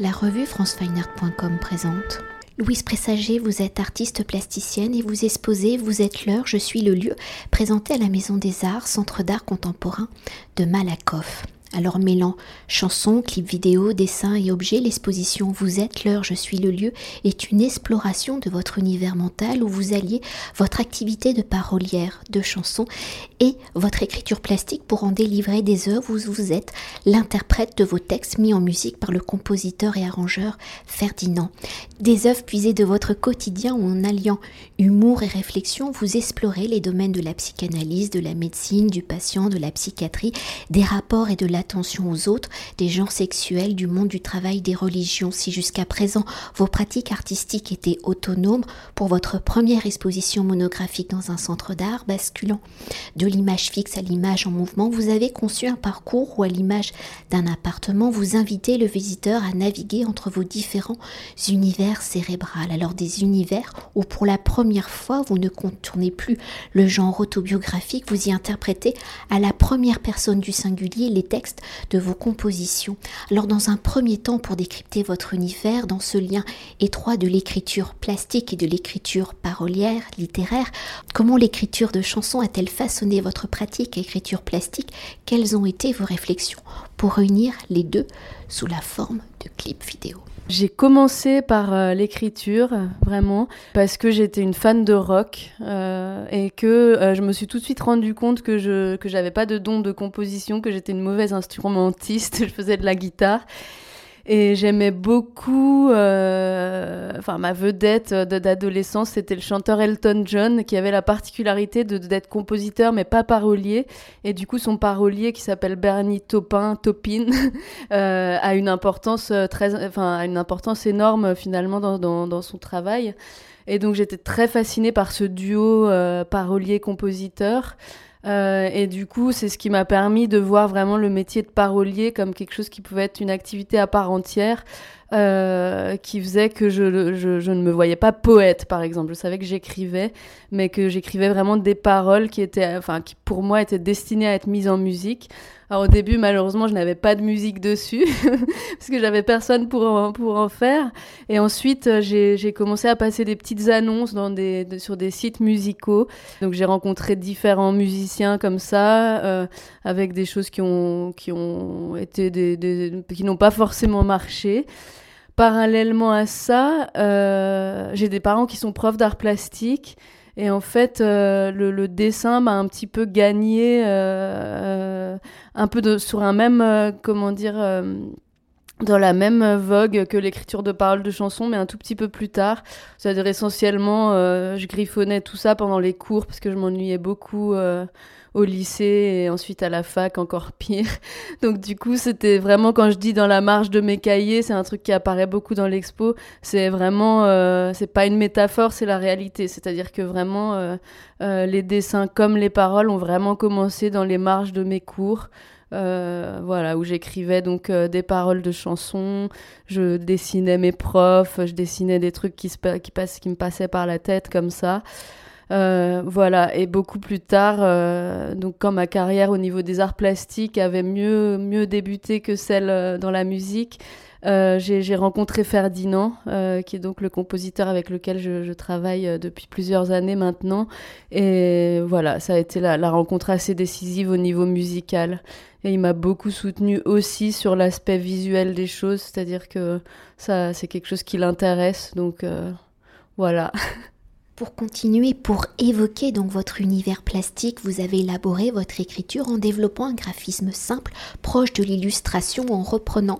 La revue francefineart.com présente. Louise Pressager, vous êtes artiste plasticienne et vous exposez Vous êtes l'heure, je suis le lieu, présenté à la Maison des Arts, Centre d'art contemporain de Malakoff. Alors mêlant chansons, clips vidéo, dessins et objets, l'exposition Vous êtes l'heure, je suis le lieu est une exploration de votre univers mental où vous alliez votre activité de parolière, de chansons et votre écriture plastique pour en délivrer des œuvres où vous êtes l'interprète de vos textes mis en musique par le compositeur et arrangeur Ferdinand. Des œuvres puisées de votre quotidien où en alliant humour et réflexion, vous explorez les domaines de la psychanalyse, de la médecine, du patient, de la psychiatrie, des rapports et de la attention aux autres, des genres sexuels, du monde du travail, des religions. Si jusqu'à présent vos pratiques artistiques étaient autonomes, pour votre première exposition monographique dans un centre d'art, basculant de l'image fixe à l'image en mouvement, vous avez conçu un parcours où, à l'image d'un appartement, vous invitez le visiteur à naviguer entre vos différents univers cérébrales. Alors des univers où pour la première fois, vous ne contournez plus le genre autobiographique, vous y interprétez à la première personne du singulier les textes de vos compositions. Alors dans un premier temps, pour décrypter votre univers, dans ce lien étroit de l'écriture plastique et de l'écriture parolière, littéraire, comment l'écriture de chansons a-t-elle façonné votre pratique écriture plastique? Quelles ont été vos réflexions pour réunir les deux sous la forme de clips vidéo? J'ai commencé par euh, l'écriture, vraiment, parce que j'étais une fan de rock euh, et que euh, je me suis tout de suite rendu compte que je que j'avais pas de don de composition, que j'étais une mauvaise instrumentiste, je faisais de la guitare et j'aimais beaucoup, euh, enfin ma vedette d'adolescence, c'était le chanteur Elton John, qui avait la particularité d'être compositeur mais pas parolier. Et du coup, son parolier, qui s'appelle Bernie Taupin, Taupin, euh, a une importance euh, très, enfin, une importance énorme finalement dans, dans, son travail. Et donc j'étais très fascinée par ce duo parolier-compositeur. Euh, et du coup, c'est ce qui m'a permis de voir vraiment le métier de parolier comme quelque chose qui pouvait être une activité à part entière, euh, qui faisait que je, je, je, ne me voyais pas poète, par exemple. Je savais que j'écrivais, mais que j'écrivais vraiment des paroles qui étaient, enfin, qui pour moi étaient destinées à être mises en musique. Alors au début, malheureusement, je n'avais pas de musique dessus parce que j'avais personne pour en, pour en faire. Et ensuite, euh, j'ai commencé à passer des petites annonces dans des, sur des sites musicaux. Donc j'ai rencontré différents musiciens comme ça, euh, avec des choses qui ont, qui ont été des, des qui n'ont pas forcément marché. Parallèlement à ça, euh, j'ai des parents qui sont profs d'art plastique et en fait, euh, le, dessin m'a un petit peu gagné, euh, un peu de, sur un même, comment dire, dans la même vogue que l'écriture de paroles de chansons, mais un tout petit peu plus tard. C'est-à-dire essentiellement, je griffonnais tout ça pendant les cours parce que je m'ennuyais beaucoup au lycée et ensuite à la fac encore pire. Donc du coup, c'était vraiment quand je dis dans la marge de mes cahiers, c'est un truc qui apparaît beaucoup dans l'expo. C'est vraiment, euh, c'est pas une métaphore, c'est la réalité. C'est-à-dire que vraiment, euh, euh, les dessins comme les paroles ont vraiment commencé dans les marges de mes cours. voilà, où j'écrivais donc des paroles de chansons, je dessinais mes profs, je dessinais des trucs qui, se, qui, qui me passaient par la tête comme ça. Euh, voilà, et beaucoup plus tard, euh, donc quand ma carrière au niveau des arts plastiques avait mieux, mieux débuté que celle euh, dans la musique, j'ai rencontré Ferdinand, qui est donc le compositeur avec lequel je, travaille depuis plusieurs années maintenant. Et voilà, ça a été la, la rencontre assez décisive au niveau musical. Et il m'a beaucoup soutenu aussi sur l'aspect visuel des choses, c'est-à-dire que ça, c'est quelque chose qui l'intéresse. Donc voilà. Pour continuer, pour évoquer donc votre univers plastique, vous avez élaboré votre écriture en développant un graphisme simple, proche de l'illustration, en reprenant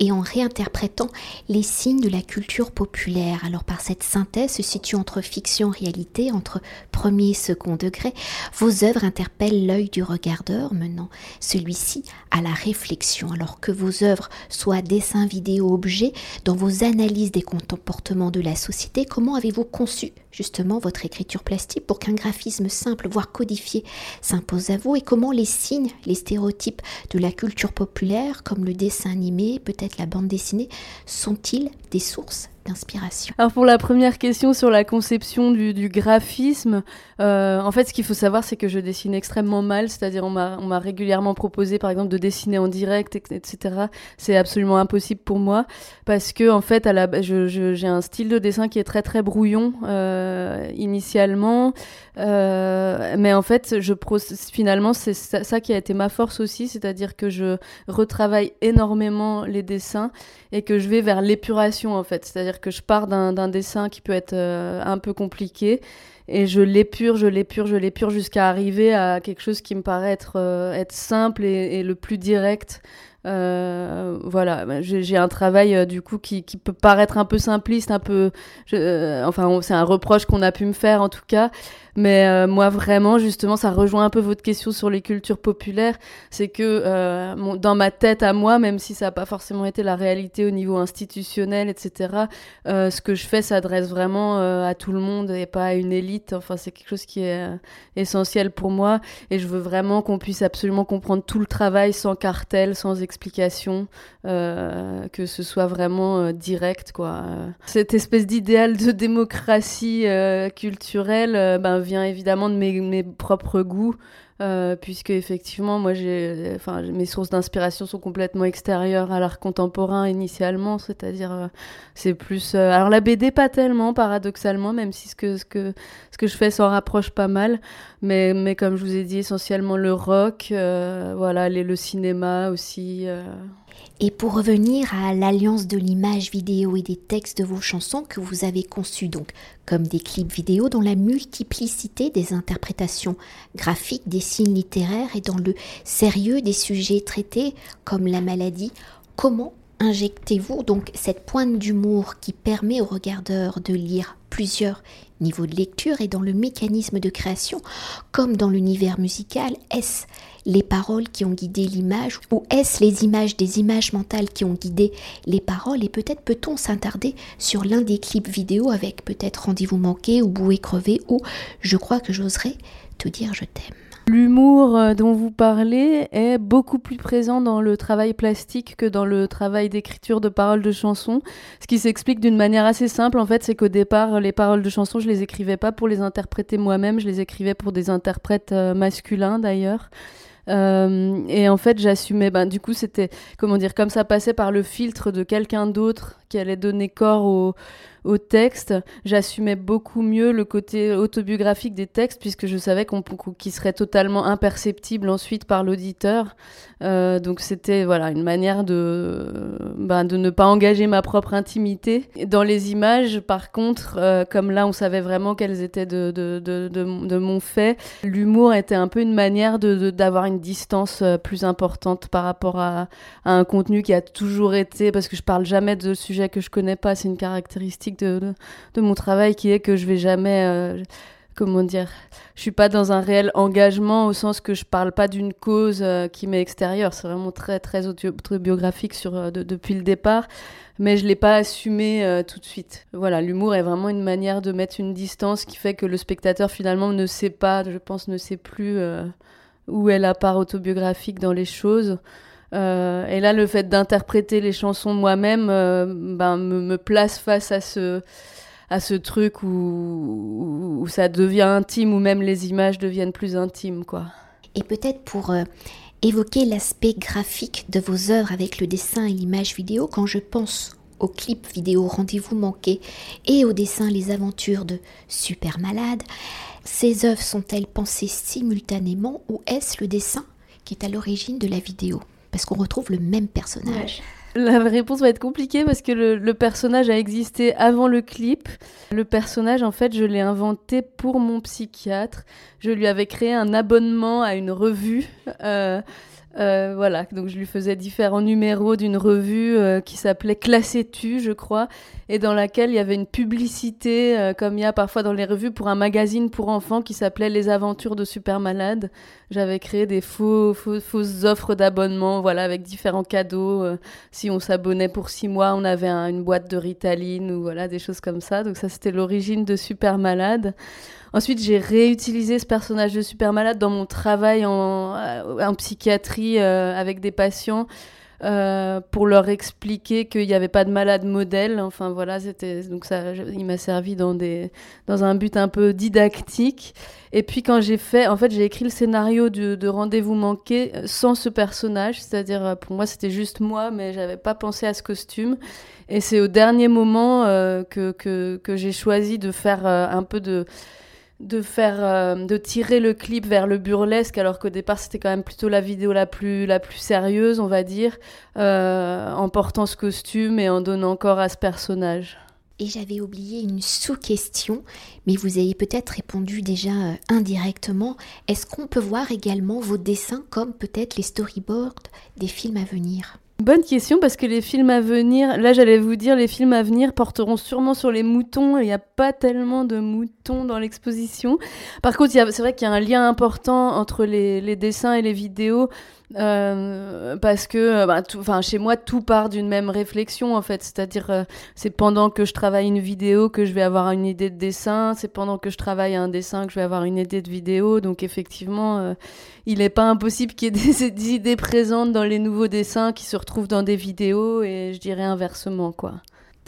et en réinterprétant les signes de la culture populaire. Alors par cette synthèse se situe entre fiction et réalité, entre premier et second degré, vos œuvres interpellent l'œil du regardeur, menant celui-ci à la réflexion. Alors que vos œuvres soient dessins, vidéos, objets, dans vos analyses des comportements de la société, comment avez-vous conçu votre écriture plastique pour qu'un graphisme simple, voire codifié, s'impose à vous? Et comment les signes, les stéréotypes de la culture populaire, comme le dessin animé, peut-être la bande dessinée, sont-ils des sources d'inspiration. Alors pour la première question sur la conception du, graphisme, euh, en fait ce qu'il faut savoir c'est que je dessine extrêmement mal, c'est-à-dire on m'a régulièrement proposé par exemple de dessiner en direct, etc. C'est absolument impossible pour moi parce que en fait j'ai un style de dessin qui est très très brouillon euh, initialement, euh, mais en fait finalement c'est ça, qui a été ma force aussi, c'est-à-dire que je retravaille énormément les dessins et que je vais vers l'épuration en fait, c'est-à-dire que je pars d'un dessin qui peut être euh, un peu compliqué et je l'épure, je l'épure, je l'épure jusqu'à arriver à quelque chose qui me paraît être, euh, simple et, le plus direct. Voilà, bah, j'ai un travail du coup qui, peut paraître un peu simpliste, un peu, enfin c'est un reproche qu'on a pu me faire en tout cas, mais euh, moi, vraiment, justement, ça rejoint un peu votre question sur les cultures populaires. C'est que euh, dans ma tête à moi, même si ça n'a pas forcément été la réalité au niveau institutionnel, etc., euh, ce que je fais s'adresse vraiment à tout le monde et pas à une élite. Enfin, c'est quelque chose qui est essentiel pour moi. Et je veux vraiment qu'on puisse absolument comprendre tout le travail sans cartel, sans explication, que ce soit vraiment direct, quoi. Cette espèce d'idéal de démocratie culturelle, ben, vient évidemment de mes, propres goûts, euh, puisque effectivement, moi, j'ai, enfin, mes sources d'inspiration sont complètement extérieures à l'art contemporain initialement, c'est-à-dire, euh, c'est plus, euh, alors la BD pas tellement, paradoxalement, même si ce que ce que ce que je fais s'en rapproche pas mal, mais mais comme je vous ai dit, essentiellement le rock, voilà, les, le cinéma aussi. Et pour revenir à l'alliance de l'image vidéo et des textes de vos chansons que vous avez conçus donc comme des clips vidéo dans la multiplicité des interprétations graphiques des signes littéraires et dans le sérieux des sujets traités comme la maladie, comment injectez-vous donc cette pointe d'humour qui permet aux regardeurs de lire plusieurs niveaux de lecture et dans le mécanisme de création, comme dans l'univers musical, est-ce les paroles qui ont guidé l'image ou est-ce les images des images mentales qui ont guidé les paroles? Et peut-être peut-on s'intarder sur l'un des clips vidéo avec peut-être rendez-vous manqué ou bouée crevé ou je crois que j'oserais te dire je t'aime. L'humour euh, dont vous parlez est beaucoup plus présent dans le travail plastique que dans le travail d'écriture de paroles de chansons. Ce qui s'explique d'une manière assez simple, en fait, c'est qu'au départ, les paroles de chansons, je les écrivais pas pour les interpréter moi-même, je les écrivais pour des interprètes euh, masculins d'ailleurs. Euh, et en fait, j'assumais, ben, du coup, c'était, comment dire, comme ça passait par le filtre de quelqu'un d'autre qui allait donner corps au, au texte, j'assumais beaucoup mieux le côté autobiographique des textes puisque je savais qu'on qu'ils serait totalement imperceptible ensuite par l'auditeur. Euh, donc c'était voilà une manière de ben, de ne pas engager ma propre intimité. Dans les images, par contre, euh, comme là on savait vraiment qu'elles étaient de de, de, mon fait, l'humour était un peu une manière d'avoir une distance euh, plus importante par rapport à, à un contenu qui a toujours été parce que je parle jamais de sujets que je connais pas, c'est une caractéristique de, mon travail qui est que je vais jamais euh, comment dire, je suis pas dans un réel engagement au sens que je parle pas d'une cause euh, qui m'est extérieure. C'est vraiment très très autobiographique sur euh, depuis le départ, mais je l'ai pas assumé tout de suite. Voilà, l'humour est vraiment une manière de mettre une distance qui fait que le spectateur finalement ne sait pas, je pense, ne sait plus où est la part autobiographique dans les choses. Euh, et là, le fait d'interpréter les chansons moi-même euh, ben, me, place face à ce, à ce truc où, où, ça devient intime, où même les images deviennent plus intimes. Quoi. Et peut-être pour euh, évoquer l'aspect graphique de vos œuvres avec le dessin et l'image vidéo, quand je pense au clip vidéo Rendez-vous manqué et au dessin Les aventures de Super Malade, ces œuvres sont-elles pensées simultanément ou est-ce le dessin qui est à l'origine de la vidéo? Parce qu'on retrouve le même personnage. La réponse va être compliquée parce que le, personnage a existé avant le clip. Le personnage, en fait, je l'ai inventé pour mon psychiatre. Je lui avais créé un abonnement à une revue. Euh, euh, voilà, donc je lui faisais différents numéros d'une revue euh, qui s'appelait Classetu, je crois, et dans laquelle il y avait une publicité, euh, comme il y a parfois dans les revues, pour un magazine pour enfants qui s'appelait Les Aventures de Super Malade. J'avais créé des faux, fausses offres d'abonnement, voilà, avec différents cadeaux. si on s'abonnait pour six mois, on avait une boîte de Ritaline ou voilà, des choses comme ça. Donc ça, c'était l'origine de Super Malade. Ensuite, j'ai réutilisé ce personnage de super malade dans mon travail en, euh, psychiatrie euh, avec des patients. euh, pour leur expliquer qu'il n'y avait pas de malade modèle. Enfin voilà, c'était donc ça, il m'a servi dans des dans un but un peu didactique. Et puis quand j'ai fait, en fait, j'ai écrit le scénario de, de Rendez-vous manqué sans ce personnage, c'est-à-dire pour moi c'était juste moi, mais j'avais pas pensé à ce costume. Et c'est au dernier moment que, que, que j'ai choisi de faire un peu de de faire euh, de tirer le clip vers le burlesque alors qu'au départ c'était quand même plutôt la vidéo la plus la plus sérieuse on va dire euh, en portant ce costume et en donnant encore à ce personnage et j'avais oublié une sous-question, mais vous avez peut-être répondu déjà euh, indirectement. Est-ce qu'on peut voir également vos dessins comme peut-être les storyboards des films à venir? Bonne question parce que les films à venir, là j'allais vous dire, les films à venir porteront sûrement sur les moutons. Il n'y a pas tellement de moutons dans l'exposition. Par contre, c'est vrai qu'il y a un lien important entre les, dessins et les vidéos. Euh, parce que euh, bah, chez moi tout part d'une même réflexion en fait. C'est-à-dire euh, c'est pendant que je travaille une vidéo que je vais avoir une idée de dessin c'est pendant que je travaille un dessin que je vais avoir une idée de vidéo. Donc effectivement il n'est pas impossible qu'il y ait des, idées présentes dans les nouveaux dessins qui se retrouvent dans des vidéos et je dirais inversement quoi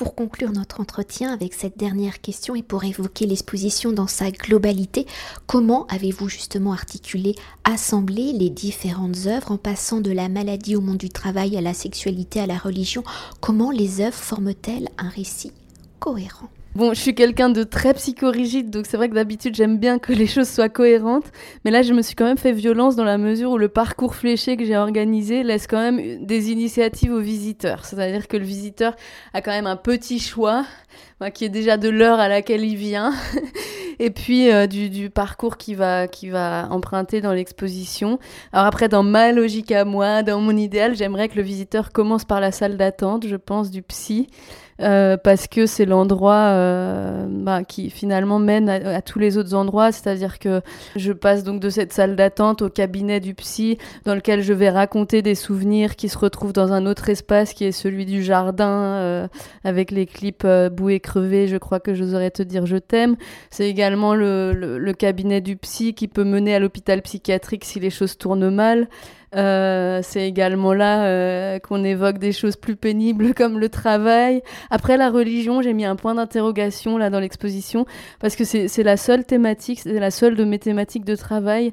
pour conclure notre entretien avec cette dernière question et pour évoquer l'exposition dans sa globalité, comment avez-vous justement articulé, assemblé les différentes œuvres en passant de la maladie au monde du travail à la sexualité à la religion? Comment les œuvres forment-elles un récit? Bon, je suis quelqu'un de très psychorigide, donc c'est vrai que d'habitude j'aime bien que les choses soient cohérentes, mais là je me suis quand même fait violence dans la mesure où le parcours fléché que j'ai organisé laisse quand même des initiatives aux visiteurs. C'est-à-dire que le visiteur a quand même un petit choix, qui est déjà de l'heure à laquelle il vient, et puis euh, du, parcours qui va, qui va emprunter dans l'exposition. Alors après, dans ma logique à moi, dans mon idéal, j'aimerais que le visiteur commence par la salle d'attente, je pense, du psy. Euh, parce que c'est l'endroit euh, bah, qui finalement mène à, tous les autres endroits. C'est-à-dire que je passe donc de cette salle d'attente au cabinet du psy, dans lequel je vais raconter des souvenirs qui se retrouvent dans un autre espace qui est celui du jardin, avec les clips boués crevés. Je crois que j'oserais te dire je t'aime. Le, le, cabinet du psy qui peut mener à l'hôpital psychiatrique si les choses tournent mal. Euh, c'est également là euh, qu'on évoque des choses plus pénibles comme le travail. Après la religion, j'ai mis un point d'interrogation là dans l'exposition parce que c'est la seule thématique, c'est la seule de mes thématiques de travail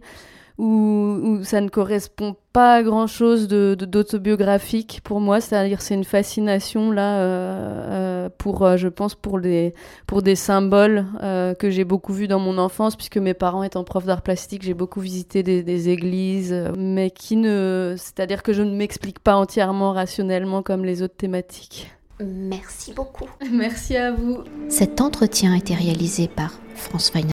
où, ça ne correspond pas grand chose d'autobiographique pour moi c'est-à-dire c'est une fascination là euh, pour euh, je pense pour des pour des symboles euh, que j'ai beaucoup vus dans mon enfance puisque mes parents étant profs d'art plastique j'ai beaucoup visité des, des églises mais qui ne c'est-à-dire que je ne m'explique pas entièrement rationnellement comme les autres thématiques Merci beaucoup. Merci à vous. Cet entretien a été réalisé par France Feiner